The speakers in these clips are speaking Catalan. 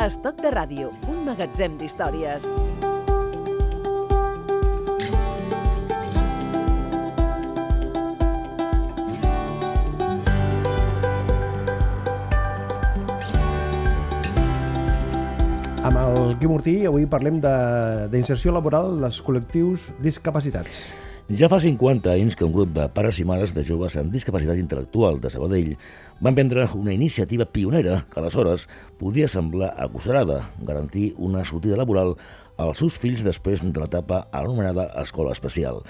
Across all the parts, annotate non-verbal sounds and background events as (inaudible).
Estoc de ràdio, un magatzem d'històries. Amb el Quim Martí avui parlem d'inserció laboral dels col·lectius discapacitats. Ja fa 50 anys que un grup de pares i mares de joves amb discapacitat intel·lectual de Sabadell van prendre una iniciativa pionera que aleshores podia semblar agosarada, garantir una sortida laboral als seus fills després de l'etapa anomenada escola especial.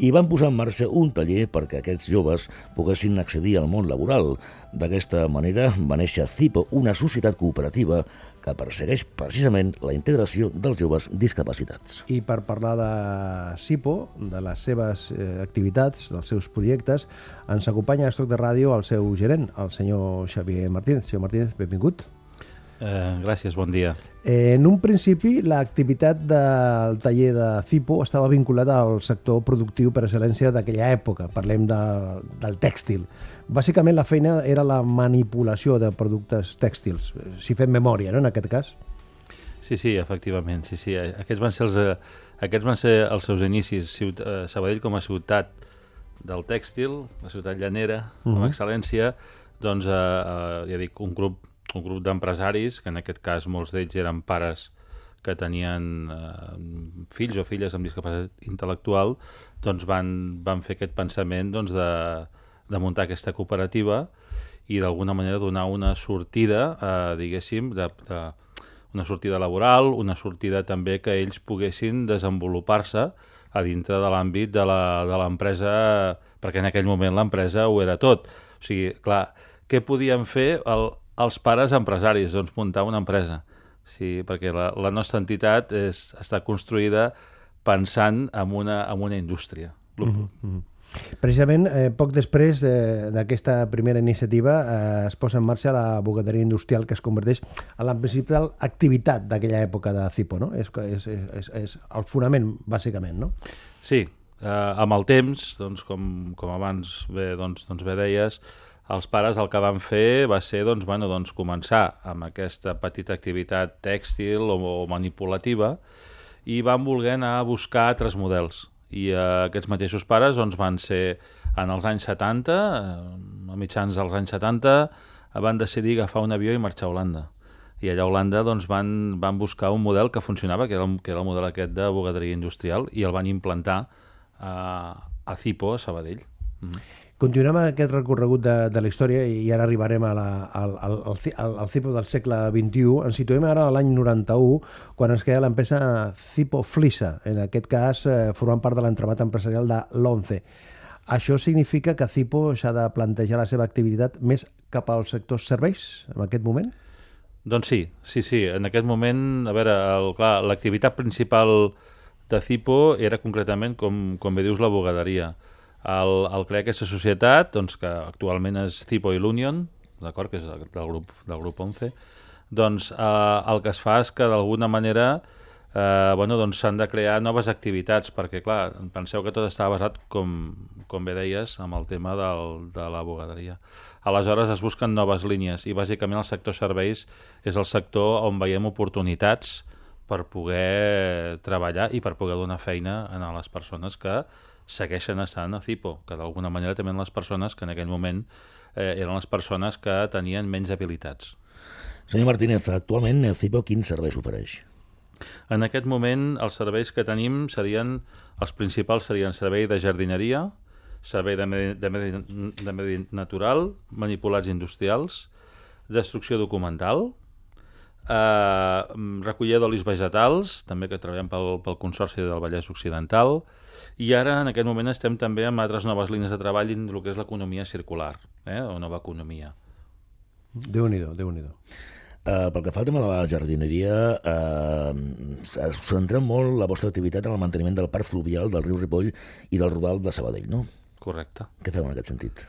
I van posar en marxa un taller perquè aquests joves poguessin accedir al món laboral. D'aquesta manera va néixer CIPO, una societat cooperativa que persegueix precisament la integració dels joves discapacitats. I per parlar de CIPO, de les seves eh, activitats, dels seus projectes, ens acompanya a Estoc de Ràdio el seu gerent, el senyor Xavier Martínez. Senyor Martínez, benvingut. Eh, gràcies, bon dia. Eh, en un principi, l'activitat del taller de CIPO estava vinculada al sector productiu per excel·lència d'aquella època. Parlem de, del tèxtil. Bàsicament, la feina era la manipulació de productes tèxtils, si fem memòria, no?, en aquest cas. Sí, sí, efectivament. Sí, sí. Aquests van ser els, eh, aquests van ser els seus inicis. Ciut eh, Sabadell com a ciutat del tèxtil, la ciutat llanera, amb Mhm. excel·lència, doncs, eh, eh, ja dic, un grup, un grup d'empresaris, que en aquest cas molts d'ells eren pares que tenien eh, fills o filles amb discapacitat intel·lectual, doncs van, van fer aquest pensament doncs, de, de muntar aquesta cooperativa i d'alguna manera donar una sortida, eh, diguéssim, de, de, una sortida laboral, una sortida també que ells poguessin desenvolupar-se a dintre de l'àmbit de l'empresa, perquè en aquell moment l'empresa ho era tot. O sigui, clar, què podien fer el, els pares empresaris? Doncs muntar una empresa. Sí, perquè la, la nostra entitat és, està construïda pensant en una, en una indústria. Mm Precisament, eh, poc després eh, d'aquesta primera iniciativa eh, es posa en marxa la bugaderia industrial que es converteix en la principal activitat d'aquella època de CIPO, no? És, és, és, és el fonament, bàsicament, no? Sí, eh, amb el temps, doncs, com, com abans bé, doncs, doncs bé deies, els pares el que van fer va ser doncs, bueno, doncs, començar amb aquesta petita activitat tèxtil o, o manipulativa i van voler anar a buscar altres models. I eh, aquests mateixos pares doncs, van ser en els anys 70, eh, a mitjans dels anys 70, eh, van decidir agafar un avió i marxar a Holanda. I allà a Holanda doncs, van, van buscar un model que funcionava, que era, el, que era el model aquest de bugaderia industrial, i el van implantar a, a Cipo, a Sabadell. Mm. Continuem aquest recorregut de, de la història i ara arribarem a la, al, al, al, al, CIPO del segle XXI. Ens situem ara a l'any 91, quan es crea l'empresa CIPO Flisa, en aquest cas eh, formant part de l'entramat empresarial de l'ONCE. Això significa que CIPO s'ha de plantejar la seva activitat més cap al sector serveis en aquest moment? Doncs sí, sí, sí. En aquest moment, a veure, el- clar, l'activitat principal de Cipo era concretament, com, com bé dius, la bugaderia. El, el crear aquesta societat, doncs, que actualment és Cipo i l'Union, d'acord, que és del grup, del grup 11, doncs eh, el que es fa és que d'alguna manera eh, bueno, doncs s'han de crear noves activitats, perquè clar, penseu que tot estava basat, com, com bé deies, amb el tema del, de la bugaderia. Aleshores es busquen noves línies i bàsicament el sector serveis és el sector on veiem oportunitats per poder treballar i per poder donar feina a les persones que segueixen estant a Cipo, que d'alguna manera també eren les persones que en aquell moment eh, eren les persones que tenien menys habilitats. Senyor Martínez, actualment el CIPO quin servei s'ofereix? En aquest moment els serveis que tenim serien, els principals serien servei de jardineria, servei de medi, de medi, de medi natural, manipulats industrials, destrucció documental, eh, recollida d'olis vegetals, també que treballem pel, pel Consorci del Vallès Occidental, i ara en aquest moment estem també amb altres noves línies de treball en el que és l'economia circular, eh, o nova economia. Déu-n'hi-do, déu nhi déu Uh, pel que fa al tema de la jardineria, uh, us centra molt la vostra activitat en el manteniment del parc fluvial del riu Ripoll i del rodal de Sabadell, no? Correcte. Què feu en aquest sentit?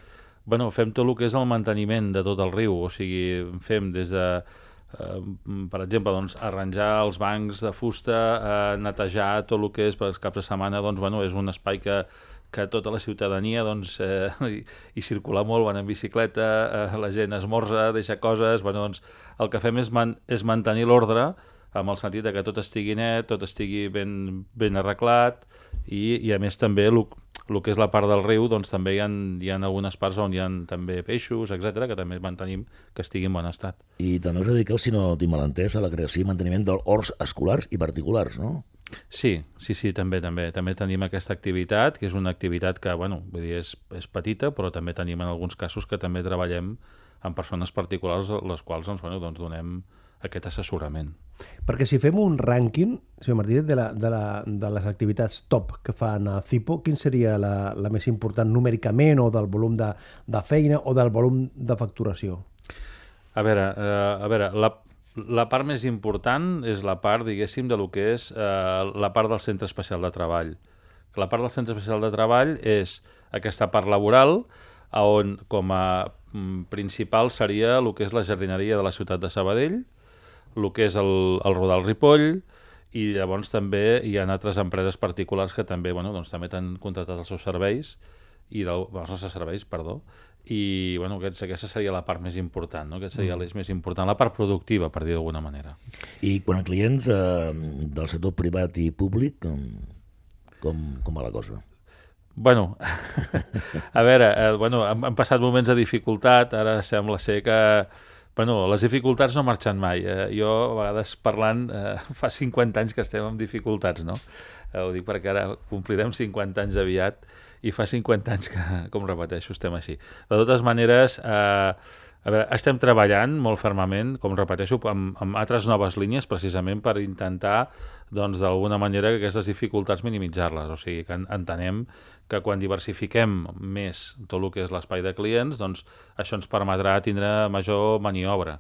Bueno, fem tot el que és el manteniment de tot el riu, o sigui, fem des de, eh, per exemple, doncs, arranjar els bancs de fusta, eh, netejar tot el que és per els caps de setmana, doncs, bueno, és un espai que que tota la ciutadania doncs, eh, hi, hi circula molt, van en bicicleta, eh, la gent esmorza, deixa coses, bueno, doncs, el que fem és, man és mantenir l'ordre amb el sentit de que tot estigui net, tot estigui ben, ben arreglat i, i a més també el, el que és la part del riu, doncs també hi ha, hi ha algunes parts on hi ha també peixos, etc que també mantenim que estigui en bon estat. I també us dediqueu, si no tinc malentès, a la creació i manteniment d'horts escolars i particulars, no? Sí, sí, sí, també, també. També tenim aquesta activitat, que és una activitat que, bueno, vull dir, és, és petita, però també tenim en alguns casos que també treballem amb persones particulars, les quals doncs, bueno, doncs donem aquest assessorament. Perquè si fem un rànquing, senyor Martínez, de, la, de, la, de les activitats top que fan a CIPO, quin seria la, la més important numèricament o del volum de, de feina o del volum de facturació? A veure, eh, a veure la, la part més important és la part, diguéssim, de lo que és eh, la part del centre especial de treball. La part del centre especial de treball és aquesta part laboral, on com a mm, principal seria el que és la jardineria de la ciutat de Sabadell, el que és el, el Rodal Ripoll, i llavors també hi ha altres empreses particulars que també, bueno, doncs, també t'han contractat els seus serveis, i del, els nostres serveis, perdó, i bueno, aquest, aquesta seria la part més important, no? aquest seria mm. l'eix més important, la part productiva, per dir d'alguna manera. I quan a clients eh, del sector privat i públic, com, com, com va la cosa? Bueno, (laughs) a veure, eh, bueno, han, han passat moments de dificultat, ara sembla ser que Bueno, les dificultats no marxen mai. Eh, jo, a vegades, parlant, eh, (laughs) fa 50 anys que estem amb dificultats, no? Eh, ho dic perquè ara complirem 50 anys aviat i fa 50 anys que, com repeteixo, estem així. De totes maneres, eh, a veure, estem treballant molt fermament, com repeteixo, amb, amb altres noves línies, precisament per intentar, doncs, d'alguna manera, que aquestes dificultats minimitzar-les. O sigui, que entenem que quan diversifiquem més tot el que és l'espai de clients, doncs, això ens permetrà tindre major maniobra.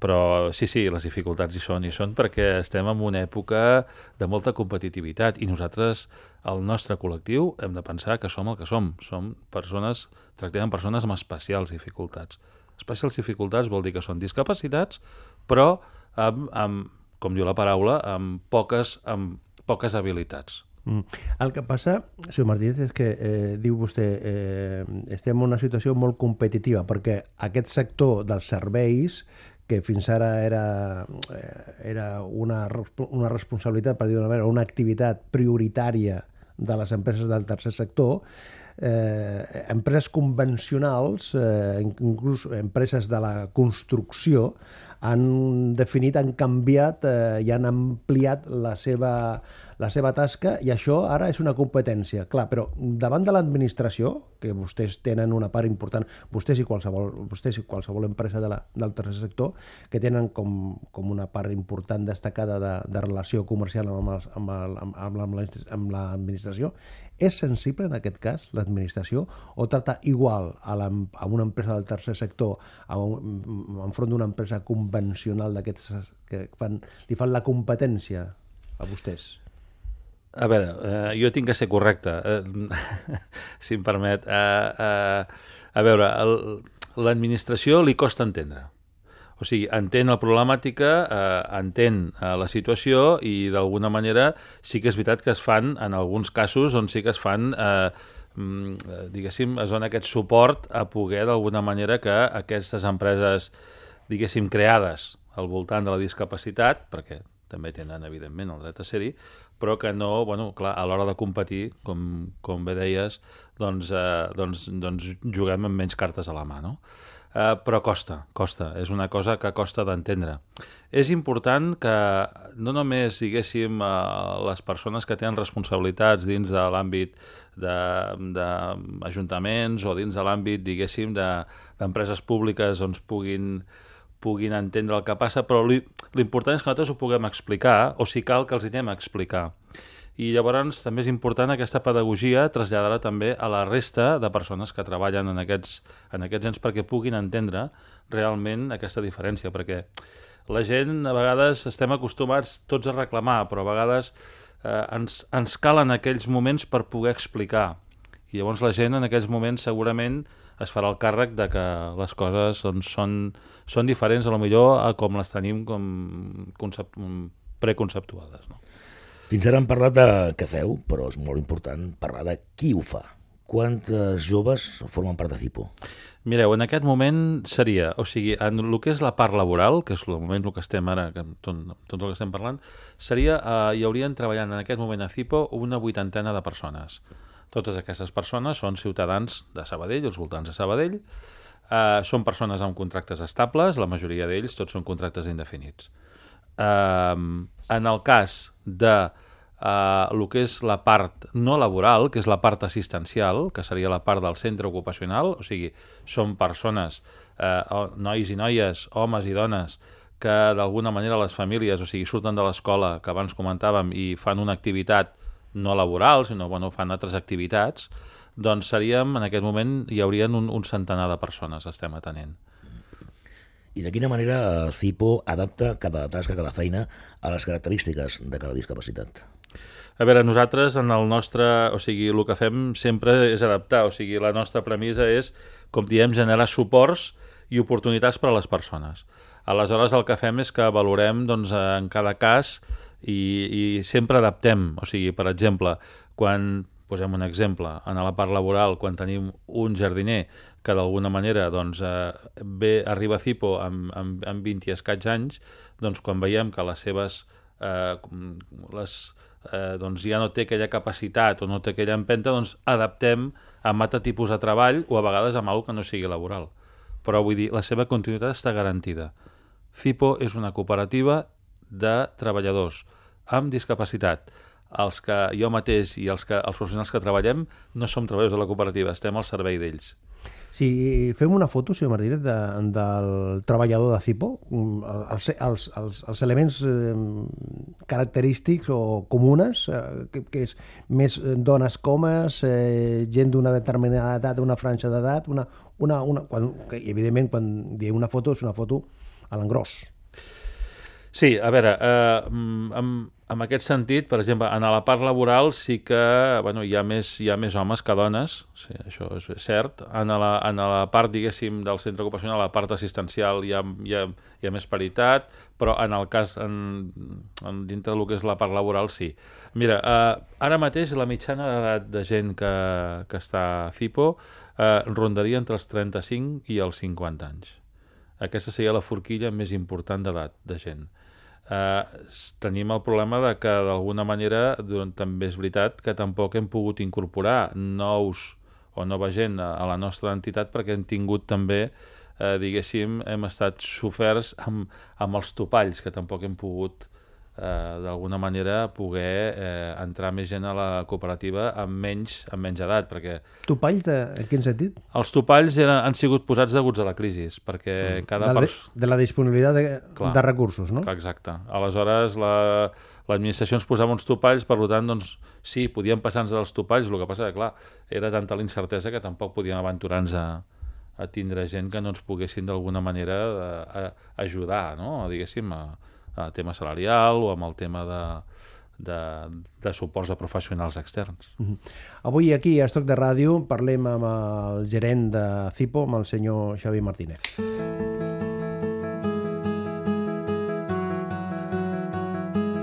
Però sí, sí, les dificultats hi són, i són perquè estem en una època de molta competitivitat i nosaltres, el nostre col·lectiu, hem de pensar que som el que som. Som persones, tractem persones amb especials dificultats Especials dificultats vol dir que són discapacitats, però amb, amb com diu la paraula, amb poques, amb poques habilitats. Mm. El que passa, senyor Martínez, és que eh, diu vostè eh, estem en una situació molt competitiva perquè aquest sector dels serveis que fins ara era, eh, era una, una responsabilitat, per dir-ho manera, una activitat prioritària de les empreses del tercer sector, eh, empreses convencionals, eh, inclús empreses de la construcció, han definit, han canviat eh, i han ampliat la seva, la seva tasca i això ara és una competència. Clar, però davant de l'administració, que vostès tenen una part important, vostès i qualsevol, vostès i qualsevol empresa de la, del tercer sector, que tenen com, com una part important destacada de, de relació comercial amb, els, amb, el, amb, amb l'administració, és sensible en aquest cas l'administració o tracta igual a, la, a una empresa del tercer sector a un, enfront d'una empresa convencional d'aquests que fan, li fan la competència a vostès? A veure, eh, jo tinc que ser correcte, eh, (laughs) si em permet. Eh, eh, a veure, l'administració li costa entendre o sigui, entén la problemàtica, eh, entén eh, la situació i d'alguna manera sí que és veritat que es fan, en alguns casos, on sí que es fan, eh, mm, eh, diguéssim, es dona aquest suport a poder d'alguna manera que aquestes empreses, diguéssim, creades al voltant de la discapacitat, perquè també tenen, evidentment, el dret a ser-hi, però que no, bueno, clar, a l'hora de competir, com, com bé deies, doncs, eh, doncs, doncs juguem amb menys cartes a la mà, no? eh, però costa, costa, és una cosa que costa d'entendre. És important que no només, diguéssim, eh, les persones que tenen responsabilitats dins de l'àmbit d'ajuntaments o dins de l'àmbit, diguéssim, d'empreses de, públiques doncs puguin puguin entendre el que passa, però l'important és que nosaltres ho puguem explicar, o si cal que els anem a explicar i llavors també és important aquesta pedagogia traslladar-la també a la resta de persones que treballen en aquests, en aquests ens perquè puguin entendre realment aquesta diferència, perquè la gent a vegades estem acostumats tots a reclamar, però a vegades eh, ens, ens calen aquells moments per poder explicar. I llavors la gent en aquells moments segurament es farà el càrrec de que les coses doncs, són, són diferents a lo millor a com les tenim com concept, preconceptuades. No? Fins ara hem parlat de què feu, però és molt important parlar de qui ho fa. quantes joves formen part de CIPO? Mireu, en aquest moment seria, o sigui, en el que és la part laboral, que és el moment el que estem ara, que tot, tot el que estem parlant, seria, eh, hi haurien treballant en aquest moment a CIPO una vuitantena de persones. Totes aquestes persones són ciutadans de Sabadell, els voltants de Sabadell, eh, són persones amb contractes estables, la majoria d'ells tots són contractes indefinits. Eh, en el cas de eh, el que és la part no laboral, que és la part assistencial, que seria la part del centre ocupacional, o sigui, són persones, eh, nois i noies, homes i dones, que d'alguna manera les famílies, o sigui, surten de l'escola, que abans comentàvem, i fan una activitat no laboral, sinó bueno, fan altres activitats, doncs seríem, en aquest moment, hi haurien un, un centenar de persones, estem atenent. I de quina manera CIPO adapta cada tasca, cada feina a les característiques de cada discapacitat? A veure, nosaltres en el nostre... O sigui, el que fem sempre és adaptar. O sigui, la nostra premissa és, com diem, generar suports i oportunitats per a les persones. Aleshores, el que fem és que valorem doncs, en cada cas i, i sempre adaptem. O sigui, per exemple, quan posem un exemple, en la part laboral, quan tenim un jardiner que d'alguna manera doncs, eh, ve, arriba a Cipo amb, amb, amb 20 i escaig anys, doncs quan veiem que les seves eh, les, eh, doncs ja no té aquella capacitat o no té aquella empenta, doncs adaptem a altre tipus de treball o a vegades amb alguna que no sigui laboral. Però vull dir, la seva continuïtat està garantida. CIPO és una cooperativa de treballadors amb discapacitat. Els que jo mateix i els, que, els professionals que treballem no som treballadors de la cooperativa, estem al servei d'ells. Si fem una foto, senyor Martínez, de, del treballador de Cipo, els, els, els, els elements eh, característics o comunes, eh, que, que és més dones comes, eh, gent d'una determinada edat, una franja d'edat, una, una, una, quan, que, evidentment, quan diem una foto, és una foto a l'engròs. Sí, a veure, eh, amb, en aquest sentit, per exemple, en la part laboral sí que bueno, hi, ha més, hi ha més homes que dones, sí, això és cert. En la, en la part, diguéssim, del centre ocupacional, la part assistencial hi ha, hi ha, hi ha més paritat, però en el cas, en, en, dintre del que és la part laboral, sí. Mira, eh, ara mateix la mitjana d'edat de gent que, que està a CIPO eh, rondaria entre els 35 i els 50 anys. Aquesta seria la forquilla més important d'edat de gent eh, tenim el problema de que d'alguna manera doncs, també és veritat que tampoc hem pogut incorporar nous o nova gent a, a la nostra entitat perquè hem tingut també eh, diguéssim, hem estat soferts amb, amb els topalls que tampoc hem pogut d'alguna manera poder eh, entrar més gent a la cooperativa amb menys, amb menys edat, perquè... Topalls de, en quin sentit? Els topalls eren, han sigut posats deguts a la crisi, perquè mm. cada... De, pers... de la disponibilitat de, clar, de recursos, no? Clar, exacte. Aleshores, la, l'administració ens posava uns topalls, per tant, doncs, sí, podíem passar-nos dels topalls, el que passa que, clar, era tanta la incertesa que tampoc podíem aventurar-nos a, a tindre gent que no ens poguessin d'alguna manera a, a, ajudar, no? diguéssim, a, a tema salarial o amb el tema de, de, de suports de professionals externs. Uh -huh. Avui aquí a Estoc de Ràdio parlem amb el gerent de CIPO, amb el senyor Xavi Martínez.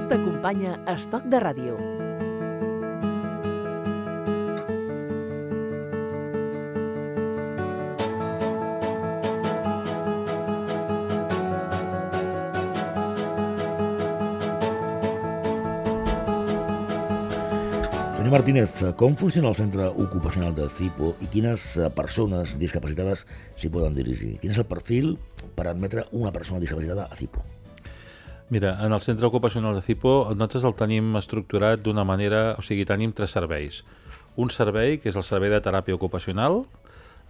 T'acompanya Estoc de Ràdio. Senyor Martínez, com funciona el centre ocupacional de CIPO i quines eh, persones discapacitades s'hi poden dirigir? Quin és el perfil per admetre una persona discapacitada a CIPO? Mira, en el centre ocupacional de CIPO nosaltres el tenim estructurat d'una manera... O sigui, tenim tres serveis. Un servei, que és el servei de teràpia ocupacional,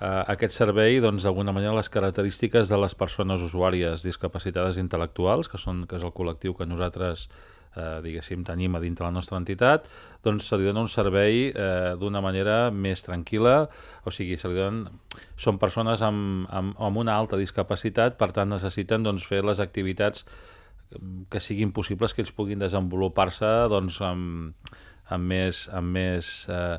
eh, aquest servei, doncs, d'alguna manera, les característiques de les persones usuàries discapacitades intel·lectuals, que, són, que és el col·lectiu que nosaltres eh, diguéssim, tenim a dintre la nostra entitat, doncs se li dona un servei eh, d'una manera més tranquil·la, o sigui, se li donen... són persones amb, amb, amb una alta discapacitat, per tant necessiten doncs, fer les activitats que siguin possibles que ells puguin desenvolupar-se doncs, amb, amb més, amb més, eh,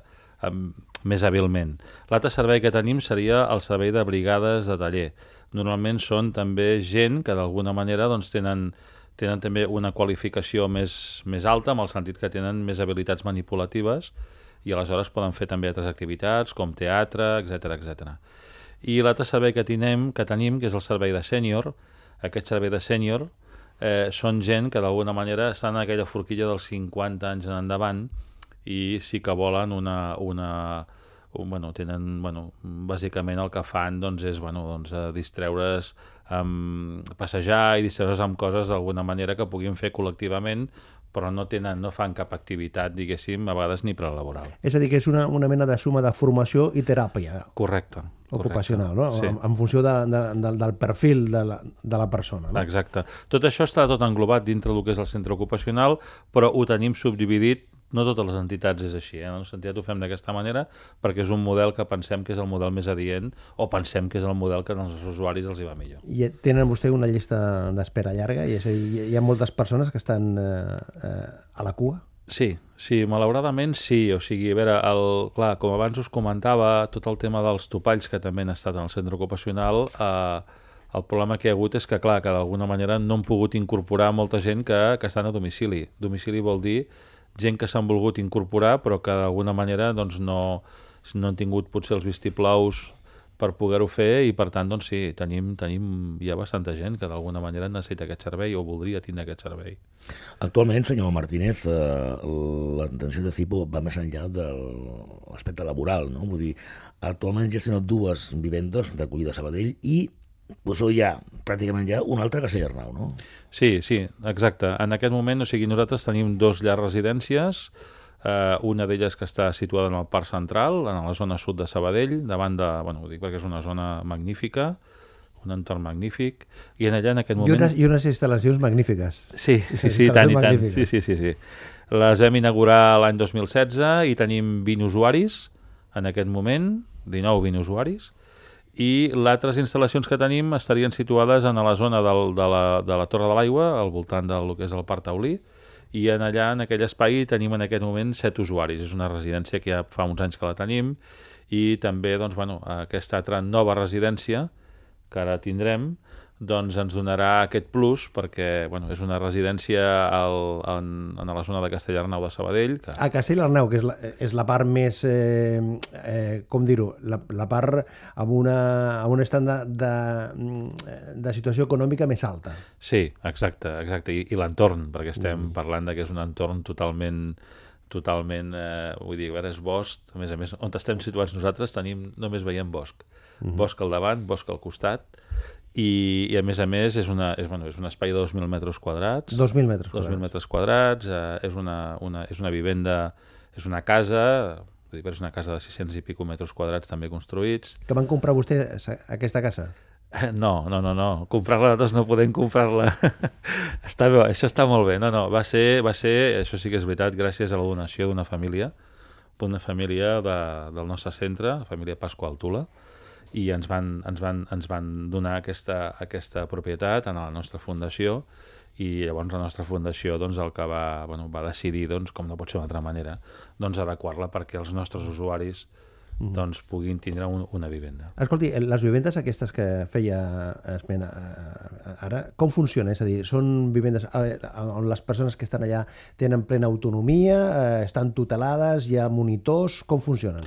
amb, més hàbilment. L'altre servei que tenim seria el servei de brigades de taller. Normalment són també gent que d'alguna manera doncs, tenen tenen també una qualificació més, més alta, en el sentit que tenen més habilitats manipulatives, i aleshores poden fer també altres activitats com teatre, etc etc. I l'altre servei que tenim, que tenim, que és el servei de sènior, aquest servei de sènior eh, són gent que d'alguna manera estan en aquella forquilla dels 50 anys en endavant i sí que volen una, una, un, bueno, tenen, bueno, bàsicament el que fan doncs, és bueno, doncs, distreure's amb passejar i distreure's amb coses d'alguna manera que puguin fer col·lectivament però no tenen, no fan cap activitat, diguéssim, a vegades ni prelaboral. És a dir, que és una, una mena de suma de formació i teràpia. Correcte. Ocupacional, no? Sí. En, en funció de, de, de, del perfil de la, de la persona. No? Exacte. Tot això està tot englobat dintre del que és el centre ocupacional, però ho tenim subdividit no totes les entitats és així, eh? en el sentit ho fem d'aquesta manera perquè és un model que pensem que és el model més adient o pensem que és el model que als usuaris els hi va millor. I tenen vostè una llista d'espera llarga? I és a dir, hi ha moltes persones que estan eh, eh, a la cua? Sí, sí, malauradament sí. O sigui, a veure, el, clar, com abans us comentava, tot el tema dels topalls que també han estat en el centre ocupacional, eh, el problema que hi ha hagut és que, clar, que d'alguna manera no han pogut incorporar molta gent que, que estan a domicili. Domicili vol dir gent que s'han volgut incorporar però que d'alguna manera doncs, no, no han tingut potser els vistiplaus per poder-ho fer i per tant doncs sí, tenim, tenim hi ha bastanta gent que d'alguna manera necessita aquest servei o voldria tindre aquest servei. Actualment, senyor Martínez, eh, l'atenció de CIPO va més enllà de l'aspecte laboral, no? Vull dir, actualment gestiona dues vivendes d'acollida a Sabadell i pues, hi ha pràcticament ja un altre que Arnau, no? Sí, sí, exacte. En aquest moment, o sigui, nosaltres tenim dos llars residències, eh, una d'elles que està situada en el Parc Central, en la zona sud de Sabadell, davant de, bueno, ho dic perquè és una zona magnífica, un entorn magnífic, i en allà en aquest moment... I unes, i unes instal·lacions magnífiques. Sí, sí, sí, tant i tant. Sí, sí, sí, sí. Les vam inaugurar l'any 2016 i tenim 20 usuaris en aquest moment, 19-20 usuaris, i les altres instal·lacions que tenim estarien situades en la zona del, de, la, de la Torre de l'Aigua, al voltant del que és el Parc Taulí, i en allà, en aquell espai, tenim en aquest moment set usuaris. És una residència que ja fa uns anys que la tenim, i també doncs, bueno, aquesta altra nova residència que ara tindrem, doncs ens donarà aquest plus perquè bueno, és una residència al, en, en la zona de Castellarnau de Sabadell. Que... A Castellarnau, que és la, és la part més, eh, eh, com dir-ho, la, la part amb, una, amb un estat de, de, de situació econòmica més alta. Sí, exacte, exacte. I, i l'entorn, perquè estem mm. parlant de que és un entorn totalment totalment, eh, vull dir, a veure, és bosc, a més a més, on estem situats nosaltres tenim, només veiem bosc. Mm -hmm. Bosc al davant, bosc al costat, i, i a més a més és, una, és, bueno, és un espai de 2.000 metres quadrats 2.000 metres quadrats, 2.000 metres quadrats eh, és, una, una, és una vivenda és una casa és una casa de 600 i pico metres quadrats també construïts que van comprar vostè aquesta casa? (laughs) No, no, no, no. Comprar-la nosaltres no podem comprar-la. (laughs) està bé, això està molt bé. No, no, va ser, va ser, això sí que és veritat, gràcies a la donació d'una família, d'una família de, del nostre centre, la família Pasqual Tula, i ens van, ens van, ens van donar aquesta, aquesta propietat en la nostra fundació i llavors la nostra fundació doncs, el que va, bueno, va decidir, doncs, com no pot ser d'una altra manera, doncs, adequar-la perquè els nostres usuaris mm. doncs, puguin tindre un, una vivenda. Escolti, les vivendes aquestes que feia esmena eh, ara, com funciona? És a dir, són vivendes eh, on les persones que estan allà tenen plena autonomia, eh, estan tutelades, hi ha monitors, com funcionen?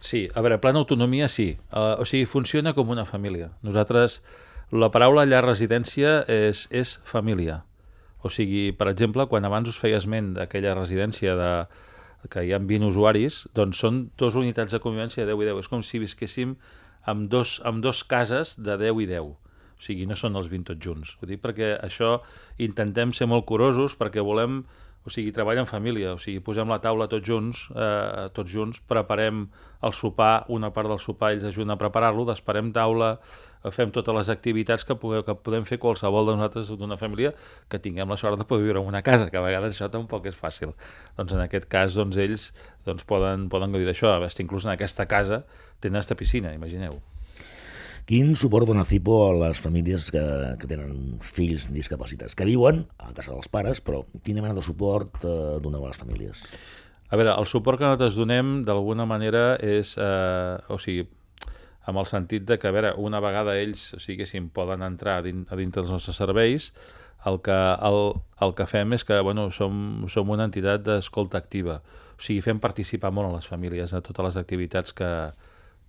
Sí, a veure, plana autonomia sí. Uh, o sigui, funciona com una família. Nosaltres, la paraula llar residència és, és família. O sigui, per exemple, quan abans us feia esment d'aquella residència de, que hi ha 20 usuaris, doncs són dues unitats de convivència de 10 i 10. És com si visquéssim amb dos, amb dos cases de 10 i 10. O sigui, no són els 20 tots junts. Ho dic perquè això intentem ser molt curosos perquè volem o sigui, treballa en família, o sigui, posem la taula tots junts, eh, tots junts, preparem el sopar, una part del sopar ells ajuden a preparar-lo, desparem taula, fem totes les activitats que, puguem, que podem fer qualsevol de nosaltres d'una família que tinguem la sort de poder viure en una casa, que a vegades això tampoc és fàcil. Doncs en aquest cas, doncs ells doncs, poden, poden gaudir d'això, inclús en aquesta casa tenen esta piscina, imagineu. Quin suport dona CIPO a les famílies que, que tenen fills discapacitats, que viuen a casa dels pares, però quina mena de suport eh, doneu a les famílies? A veure, el suport que nosaltres donem, d'alguna manera, és... Eh, o sigui, amb el sentit de que, a veure, una vegada ells, o sigui, poden entrar a dintre dels nostres serveis, el que, el, el que fem és que bueno, som, som una entitat d'escolta activa. O sigui, fem participar molt a les famílies a totes les activitats que,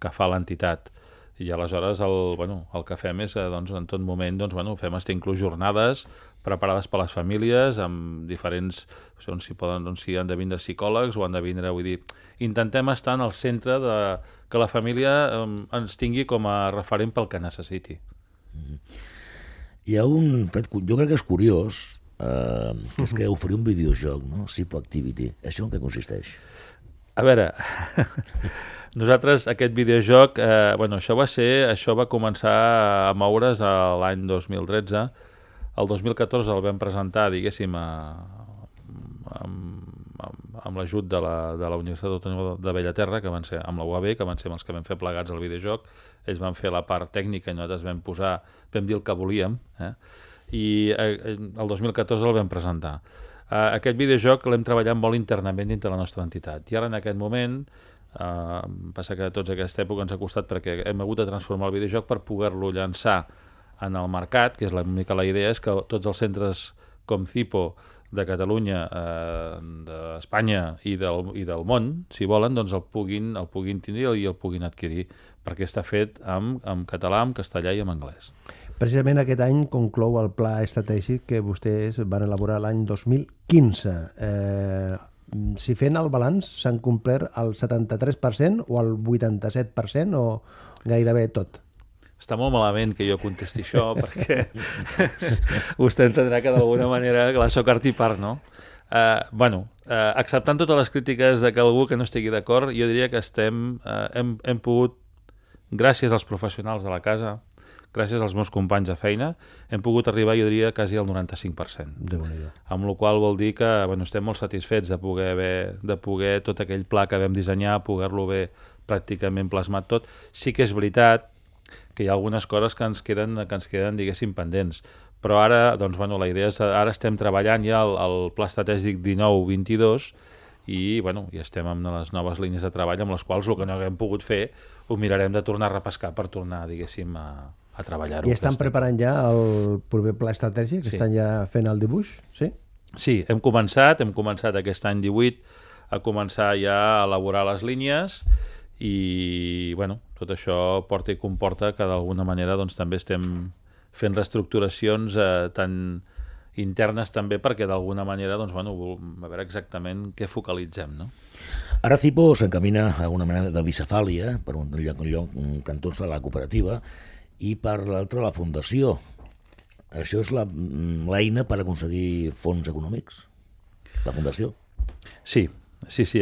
que fa l'entitat. I aleshores el, bueno, el que fem és, eh, doncs, en tot moment, doncs, bueno, fem hasta inclús jornades preparades per les famílies amb diferents, on s'hi poden, on s'hi han de vindre psicòlegs o han de vindre, vull dir, intentem estar en el centre de que la família eh, ens tingui com a referent pel que necessiti. Mm -hmm. Hi ha un fet, jo crec que és curiós, eh, que és que oferir un videojoc, no? Sipo Activity. Això en què consisteix? A veure, (laughs) nosaltres aquest videojoc, eh, bueno, això va ser, això va començar a moure's l'any 2013. El 2014 el vam presentar, diguéssim, a, amb, amb, amb l'ajut de, la, de la Universitat Autònoma de Bellaterra, que van ser amb la UAB, que van ser els que vam fer plegats el videojoc. Ells van fer la part tècnica i nosaltres vam posar, vam dir el que volíem, eh? i eh, el 2014 el vam presentar. Eh, aquest videojoc l'hem treballat molt internament dintre la nostra entitat. I ara, en aquest moment, eh, passa que tots aquesta època ens ha costat perquè hem hagut de transformar el videojoc per poder-lo llançar en el mercat, que és la, mica la idea és que tots els centres com Cipo de Catalunya, eh, d'Espanya i, del, i del món, si volen, doncs el puguin, el puguin tindre i el puguin adquirir, perquè està fet amb, amb català, amb castellà i en anglès. Precisament aquest any conclou el pla estratègic que vostès van elaborar l'any 2015. Eh, si fent el balanç s'han complert el 73% o el 87% o gairebé tot? està molt malament que jo contesti això, (laughs) perquè (laughs) vostè entendrà que d'alguna manera que la soc artipar, no? Uh, bueno, uh, acceptant totes les crítiques de que algú que no estigui d'acord, jo diria que estem, uh, hem, hem pogut, gràcies als professionals de la casa, gràcies als meus companys de feina, hem pogut arribar, jo diria, quasi al 95%. déu Amb la qual vol dir que bueno, estem molt satisfets de poder, haver, de poder tot aquell pla que vam dissenyar, poder-lo haver pràcticament plasmat tot. Sí que és veritat que hi ha algunes coses que ens queden, que ens queden diguéssim, pendents. Però ara, doncs, bueno, la idea és, ara estem treballant ja el, el Pla Estratègic 19-22 i, bueno, i estem amb les noves línies de treball amb les quals el que no haguem pogut fer ho mirarem de tornar a repescar per tornar, diguéssim, a, a treballar-ho. I estan preparant ja el proper pla estratègic? Sí. Estan ja fent el dibuix? Sí? Sí, hem començat, hem començat aquest any 18 a començar ja a elaborar les línies i bueno, tot això porta i comporta que d'alguna manera doncs, també estem fent reestructuracions eh, tan internes també perquè d'alguna manera doncs, bueno, a veure exactament què focalitzem. No? Ara Cipo s'encamina a una mena de bicefàlia per un lloc, un lloc un cantons de la cooperativa i per l'altre la fundació. Això és l'eina per aconseguir fons econòmics? La fundació? Sí, sí, sí.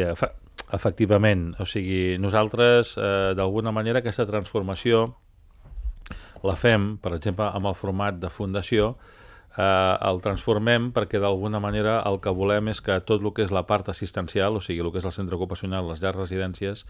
Efectivament, o sigui, nosaltres eh, d'alguna manera aquesta transformació la fem, per exemple, amb el format de fundació, eh, el transformem perquè d'alguna manera el que volem és que tot el que és la part assistencial, o sigui, el que és el centre ocupacional, les llars residències,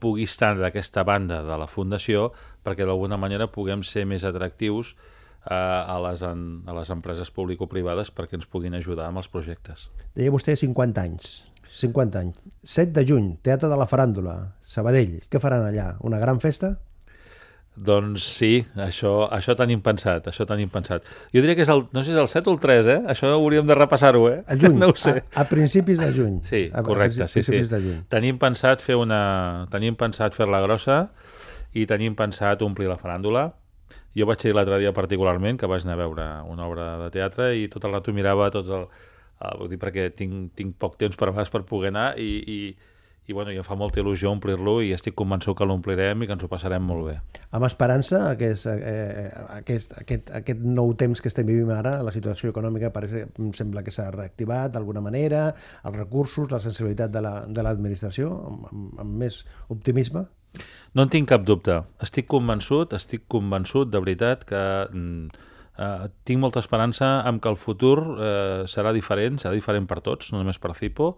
pugui estar d'aquesta banda de la fundació perquè d'alguna manera puguem ser més atractius eh, a, les, a les empreses público-privades perquè ens puguin ajudar amb els projectes. Deia vostè 50 anys. 50 anys. 7 de juny, Teatre de la Faràndula, Sabadell. Què faran allà? Una gran festa? Doncs sí, això, això tenim pensat, això tenim pensat. Jo diria que és el, no sé si és el 7 o el 3, eh? Això hauríem de repassar-ho, eh? A juny, (laughs) no ho sé. A, a principis de juny. Sí, correcte, a, sí, sí. De juny. Tenim pensat fer una... Tenim pensat fer-la grossa i tenim pensat omplir la faràndula. Jo vaig dir l'altre dia particularment que vaig anar a veure una obra de teatre i tot el rato mirava tots el, Uh, vull dir, perquè tinc, tinc poc temps per vegades per poder anar i, i, i, bueno, i em fa molta il·lusió omplir-lo i estic convençut que l'omplirem i que ens ho passarem molt bé. Amb esperança, aquest, eh, aquest, aquest, aquest nou temps que estem vivint ara, la situació econòmica parece, em sembla que s'ha reactivat d'alguna manera, els recursos, la sensibilitat de l'administració, la, amb, amb, amb més optimisme? No en tinc cap dubte. Estic convençut, estic convençut de veritat que mm, Uh, tinc molta esperança en que el futur uh, serà diferent, serà diferent per tots, no només per Cipo,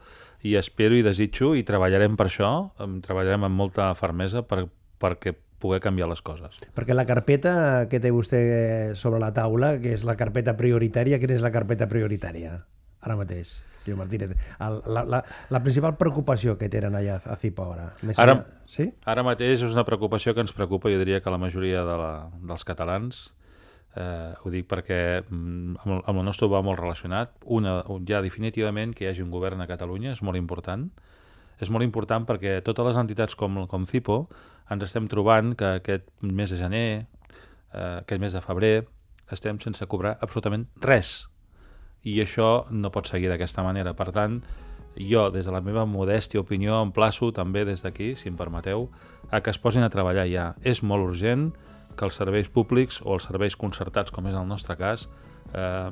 i espero i desitjo i treballarem per això, um, treballarem amb molta fermesa per, perquè poder canviar les coses. Perquè la carpeta que té vostè sobre la taula, que és la carpeta prioritària, quina és la carpeta prioritària ara mateix? senyor Martínez, el, la, la, la principal preocupació que tenen allà a Cipo ara? Més ara, sí? ara mateix és una preocupació que ens preocupa, jo diria que la majoria de la, dels catalans, Eh, ho dic perquè mm, amb, el- amb el nostre va molt relacionat. Una, un- ja definitivament que hi hagi un govern a Catalunya és molt important. És molt important perquè totes les entitats com, com CIPO ens estem trobant que aquest mes de gener, eh, aquest mes de febrer, estem sense cobrar absolutament res. I això no pot seguir d'aquesta manera. Per tant, jo, des de la meva modèstia opinió, em plaço també des d'aquí, si em permeteu, a que es posin a treballar ja. És molt urgent que els serveis públics o els serveis concertats, com és el nostre cas, eh,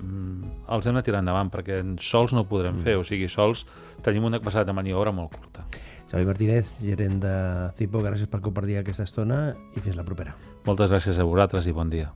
els hem de tirar endavant, perquè sols no ho podrem fer, o sigui, sols tenim una capacitat de maniobra molt curta. Xavi Martínez, gerent de CIPO, gràcies per compartir aquesta estona i fins la propera. Moltes gràcies a vosaltres i bon dia.